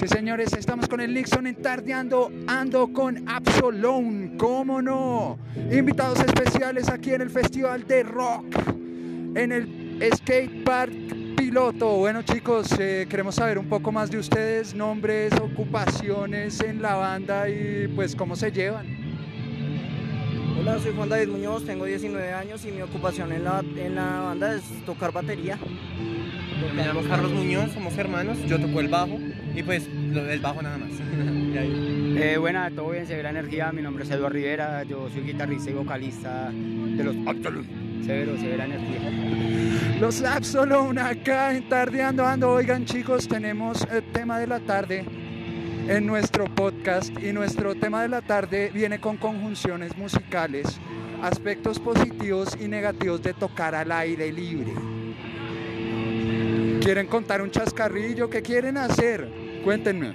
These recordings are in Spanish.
Sí, señores, estamos con el Nixon en Tardeando, ando con Absolone, ¿cómo no? Invitados especiales aquí en el Festival de Rock, en el Skate Park Piloto. Bueno, chicos, eh, queremos saber un poco más de ustedes, nombres, ocupaciones en la banda y pues cómo se llevan. Hola, soy Juan David Muñoz, tengo 19 años y mi ocupación en la, en la banda es tocar batería. Me llamo Carlos Muñoz, somos hermanos, yo toco el bajo y pues lo- el bajo nada más. Eh, buena, todo bien, Severa Energía. Mi nombre es Eduardo Rivera. Yo soy guitarrista y vocalista de los Absolute. Severo, Severa Energía. Los Absolone acá en Tardeando Ando. Oigan, chicos, tenemos el tema de la tarde en nuestro podcast y nuestro tema de la tarde viene con conjunciones musicales, aspectos positivos y negativos de tocar al aire libre. ¿Quieren contar un chascarrillo? ¿Qué quieren hacer? Cuéntenme.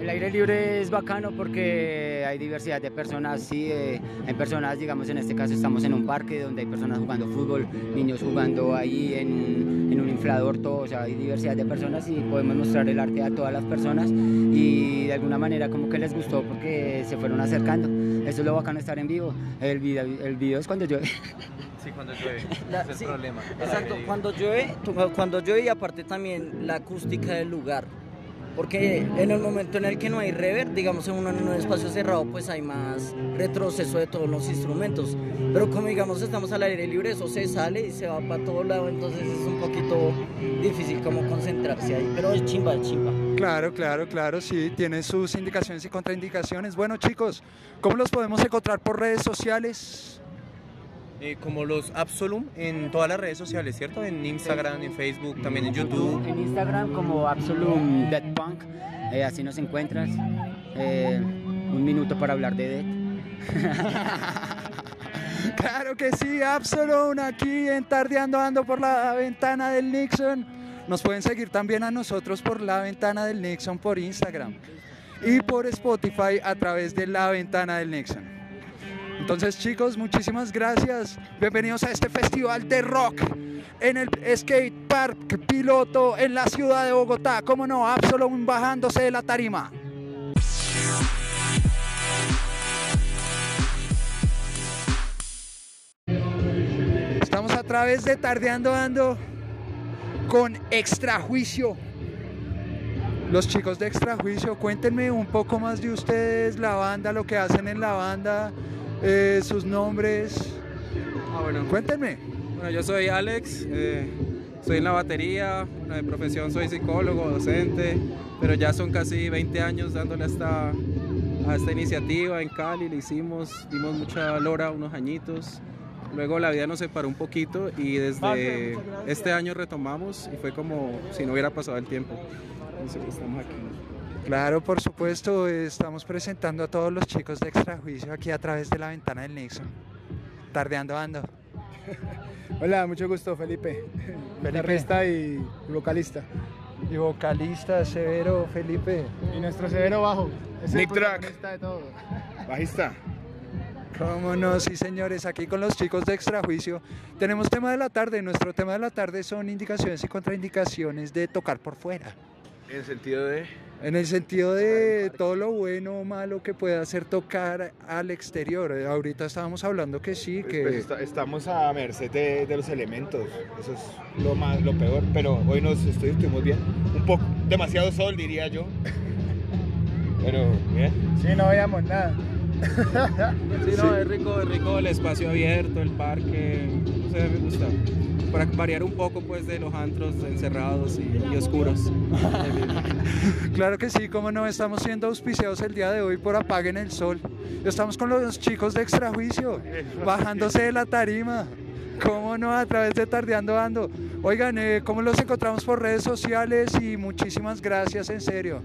El aire libre es bacano porque hay diversidad de personas. Sí, eh, hay personas, digamos, en este caso estamos en un parque donde hay personas jugando fútbol, niños jugando ahí en, un- en un inflador, todo. O sea, hay diversidad de personas y podemos mostrar el arte a todas las personas y de alguna manera como que les gustó porque se fueron acercando. Eso es lo bacano estar en vivo. El video, el video es cuando yo... Sí, cuando llueve, La- es sí, el problema. Exacto, cuando llueve, cuando llueve y aparte también la acústica del lugar. Porque en el momento en el que no hay reverb, digamos en un, en un espacio cerrado, pues hay más retroceso de todos los instrumentos. Pero como digamos estamos al aire libre, eso se sale y se va para todo lado, entonces es un poquito difícil como concentrarse ahí. Pero es chimba, es chimba. Claro, claro, claro, sí, tiene sus indicaciones y contraindicaciones. Bueno, chicos, ¿cómo los podemos encontrar por redes sociales? Eh, como los Absolum en todas las redes sociales, ¿cierto? En Instagram, en Facebook, también en YouTube. En Instagram como Absolute Dead Punk, eh, así nos encuentras. Eh, un minuto para hablar de Dead. Claro que sí, Absolone, aquí en Tardeando Ando por la ventana del Nixon. Nos pueden seguir también a nosotros por la ventana del Nixon por Instagram y por Spotify a través de la ventana del Nixon. Entonces chicos, muchísimas gracias. Bienvenidos a este festival de rock en el Skate Park Piloto en la ciudad de Bogotá. ¿Cómo no? Absolone bajándose de la tarima. Estamos a través de Tardeando Ando con Extra Juicio. Los chicos de Extra Juicio, cuéntenme un poco más de ustedes, la banda, lo que hacen en la banda, eh, sus nombres. Ah, bueno. Cuéntenme. Bueno, yo soy Alex, eh, soy en la batería, bueno, de profesión soy psicólogo, docente, pero ya son casi 20 años dándole a esta, a esta iniciativa en Cali, le hicimos, dimos mucha lora unos añitos, luego la vida nos separó un poquito y desde este año retomamos y fue como si no hubiera pasado el tiempo. Entonces estamos aquí. Claro, por supuesto, estamos presentando a todos los chicos de Extra Juicio aquí a través de la ventana del Nixon. Tardeando Ando. Hola, mucho gusto, Felipe. Guitarrista y vocalista. Y vocalista, Severo, Felipe. Y nuestro severo bajo. Es el Nick Track. protagonista de todo. Bajista. Cómo no, sí señores, aquí con los chicos de Extra Juicio tenemos tema de la tarde. Nuestro tema de la tarde son indicaciones y contraindicaciones de tocar por fuera. En el sentido de. En el sentido de todo lo bueno o malo que puede hacer tocar al exterior. Ahorita estábamos hablando que sí, pues, que... pues, esta- estamos a merced de, de los elementos. Eso es lo más, lo peor. Pero hoy nos estoy- estuvimos bien. Un poco, demasiado sol, diría yo. Pero, bien. Sí, no veíamos nada. Sí, no, es rico, es rico el espacio abierto, el parque, no sé, me gusta. Para variar un poco pues de los antros encerrados y, y oscuros. Claro que sí, como no, estamos siendo auspiciados el día de hoy por Apaguen el Sol. Estamos con los chicos de Extra Juicio, bajándose de la tarima. ¿Cómo no? A través de Tardeando Ando. Oigan, eh, ¿cómo los encontramos por redes sociales? Y muchísimas gracias, en serio.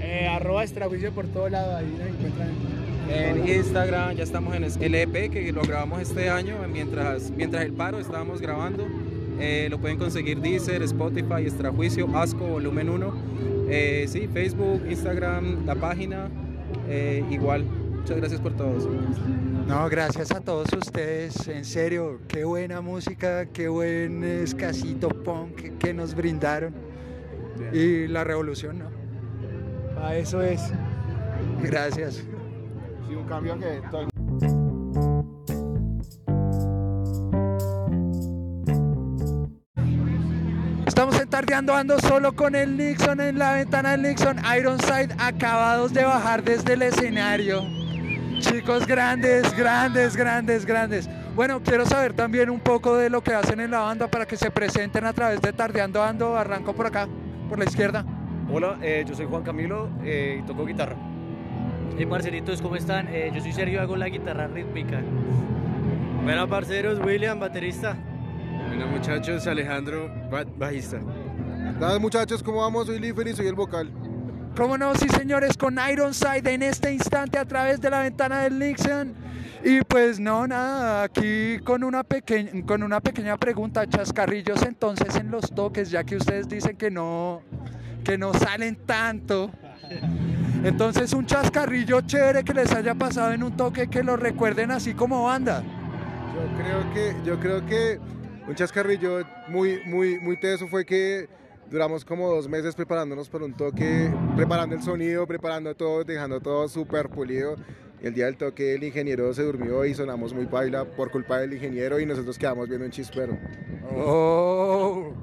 Eh, arroba extrajuicio por todo lado, ahí nos encuentran. En Instagram ya estamos en el EP que lo grabamos este año mientras, mientras el paro estábamos grabando. Eh, lo pueden conseguir Deezer, Spotify, Extrajuicio, Asco, Volumen 1. Eh, sí, Facebook, Instagram, la página. eh, igual, muchas gracias por todo. No, gracias a todos ustedes, en serio, qué buena música, qué buen escasito punk que nos brindaron. Y la revolución, ¿no? A eso es. Gracias. Sí, un cambio que todo Estamos en Tardeando Ando solo con el Nixon en la ventana del Nixon. Ironside acabados de bajar desde el escenario. Chicos grandes, grandes, grandes, grandes. Bueno, quiero saber también un poco de lo que hacen en la banda para que se presenten a través de Tardeando Ando. Arranco por acá, por la izquierda. Hola, eh, yo soy Juan Camilo eh, y toco guitarra. Hey parceritos, ¿cómo están? Eh, yo soy Sergio, hago la guitarra rítmica. Bueno, parceros, William, baterista. Bueno, muchachos, Alejandro, ba- bajista. Nada, muchachos, ¿cómo vamos? Soy Lifer y soy el vocal. ¿Cómo no? Sí, señores, con Ironside en este instante a través de la ventana del Nixon. Y pues no, nada, aquí con una, pequeña, con una pequeña pregunta, chascarrillos entonces en los toques, ya que ustedes dicen que no, que no salen tanto. Entonces un chascarrillo chévere que les haya pasado en un toque que lo recuerden así como banda. Yo creo que, yo creo que un chascarrillo muy, muy, muy teso fue que duramos como dos meses preparándonos para un toque, preparando el sonido, preparando todo, dejando todo súper pulido. El día del toque el ingeniero se durmió y sonamos muy baila por culpa del ingeniero y nosotros quedamos viendo un chispero. Oh.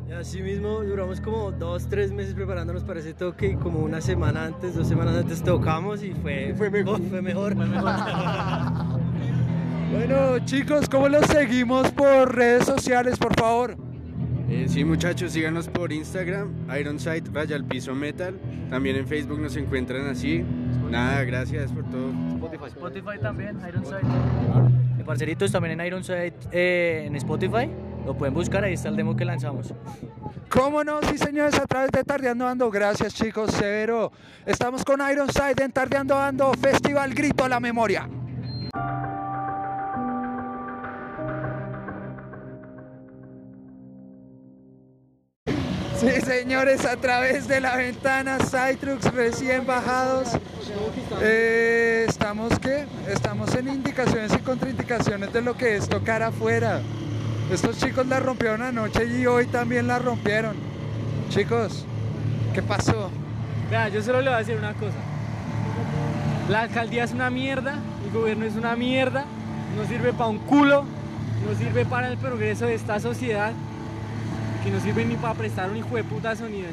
Y así mismo duramos como dos, tres meses preparándonos para ese toque y como una semana antes, dos semanas antes tocamos y fue, fue mejor. fue mejor. Bueno, chicos, ¿cómo los seguimos por redes sociales, por favor? Eh, sí, muchachos, síganos por Instagram, Ironside Raya al Piso Metal. También en Facebook nos encuentran así. Nada, gracias por todo. Spotify. Spotify también, Ironside. Parceritos, también en Ironside eh, en Spotify. Lo pueden buscar, ahí está el demo que lanzamos. ¿Cómo no? Sí, señores, a través de Tardeando Ando. Gracias, chicos, severo. Estamos con Ironside en Tardeando Ando, Festival Grito a la Memoria. Sí, señores, a través de la ventana, Cytrux recién bajados. Eh, estamos, ¿qué? Estamos en indicaciones y contraindicaciones de lo que es tocar afuera. Estos chicos la rompieron anoche y hoy también la rompieron. Chicos, ¿qué pasó? Vea, yo solo le voy a decir una cosa. La alcaldía es una mierda, el gobierno es una mierda, no sirve para un culo, no sirve para el progreso de esta sociedad, que no sirve ni para prestar un hijo de puta sonido.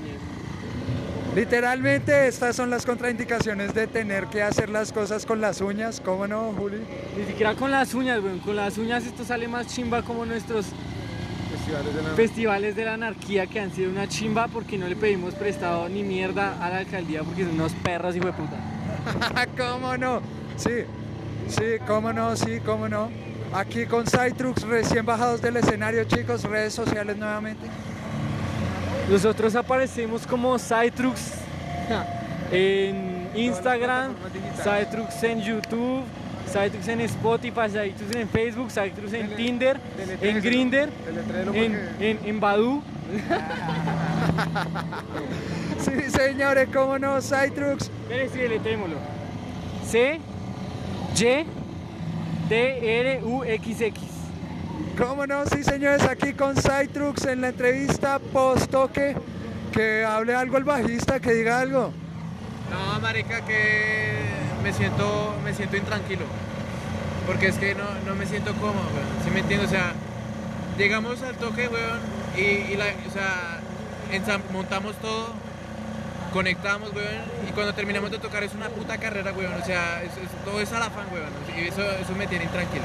Literalmente estas son las contraindicaciones de tener que hacer las cosas con las uñas. ¿Cómo no, Juli? Ni siquiera con las uñas, weón. Con las uñas esto sale más chimba como nuestros Festivales de la... festivales de la anarquía que han sido una chimba porque no le pedimos prestado ni mierda a la alcaldía porque son unos perros, hijo de puta. ¿Cómo no? Sí, sí, cómo no, sí, cómo no. Aquí con Cytrux recién bajados del escenario, chicos, redes sociales nuevamente. Nosotros aparecemos como Cytrux en Instagram, Cytrux en YouTube, Cytrux en Spotify, Cytrux en Facebook, Cytrux en Tinder, en Grinder, en, en, en Badoo. Sí, señores, cómo no, Cytrux. Espere, sí, deletémoslo. C, Y, T, R, U, X, X. ¿Cómo no? Sí, señores, aquí con Cytrux en la entrevista post-toque. Que hable algo el bajista, que diga algo. No, marica, que me siento, me siento intranquilo. Porque es que no, no me siento cómodo, weón. ¿Sí me entiendes? O sea, llegamos al toque, weón, y, o sea, montamos todo, conectamos, weón, y cuando terminamos de tocar es una puta carrera, weón. O sea, es- es- todo es al afán, weón. Y eso, eso me tiene intranquilo.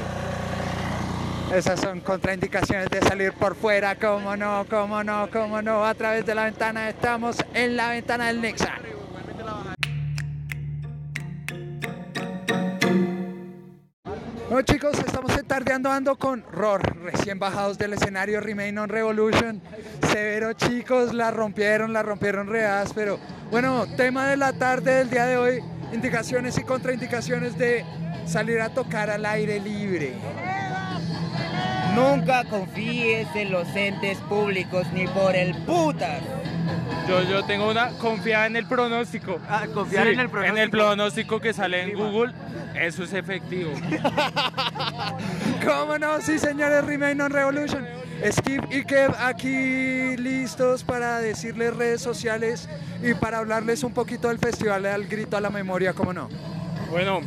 Esas son contraindicaciones de salir por fuera, cómo no, cómo no, cómo no. A través de la ventana estamos en la ventana del Nexa. Bueno chicos, estamos en tardeando ando con Ror, recién bajados del escenario Remain on Revolution. Severo chicos, la rompieron, la rompieron reas, pero bueno, tema de la tarde del día de hoy, indicaciones y contraindicaciones de salir a tocar al aire libre. Nunca confíes en los entes públicos ni por el putas. Yo, yo tengo una confiada en el pronóstico. Ah, confiar en el En el pronóstico que sale en Google, eso es efectivo. ¿Cómo no? Sí, señores, Remain on Revolution. Skip y Kev aquí listos para decirles redes sociales y para hablarles un poquito del festival al grito a la memoria, ¿cómo no? Bueno,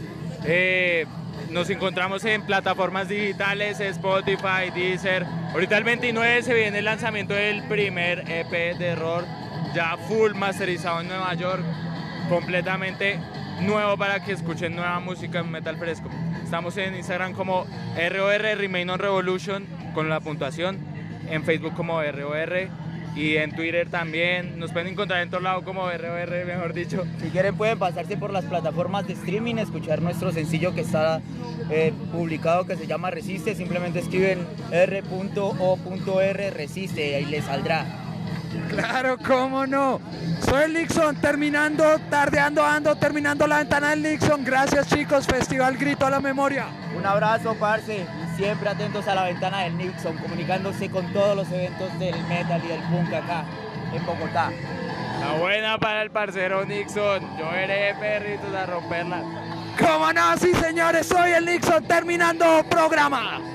eh, nos encontramos en plataformas digitales, Spotify, Deezer. Ahorita el 29 se viene el lanzamiento del primer EP de error, ya full masterizado en Nueva York, completamente nuevo para que escuchen nueva música en metal fresco. Estamos en Instagram como ROR Remain on Revolution con la puntuación, en Facebook como ROR y en Twitter también. Nos pueden encontrar en todos lados como ROR, mejor dicho. Si quieren pueden pasarse por las plataformas de streaming, escuchar nuestro sencillo que está eh, publicado que se llama Resiste. Simplemente escriben r.o.r Resiste y ahí les saldrá. Claro, cómo no. Soy el Nixon, terminando, tardeando, ando, terminando la ventana del Nixon. Gracias chicos, Festival Grito a la Memoria. Un abrazo, parce, siempre atentos a la ventana del Nixon, comunicándose con todos los eventos del metal y del punk acá, en Bogotá. La buena para el parcero Nixon. Yo veré perritos a romperla. ¿Cómo no? Sí, señores, soy el Nixon terminando programa.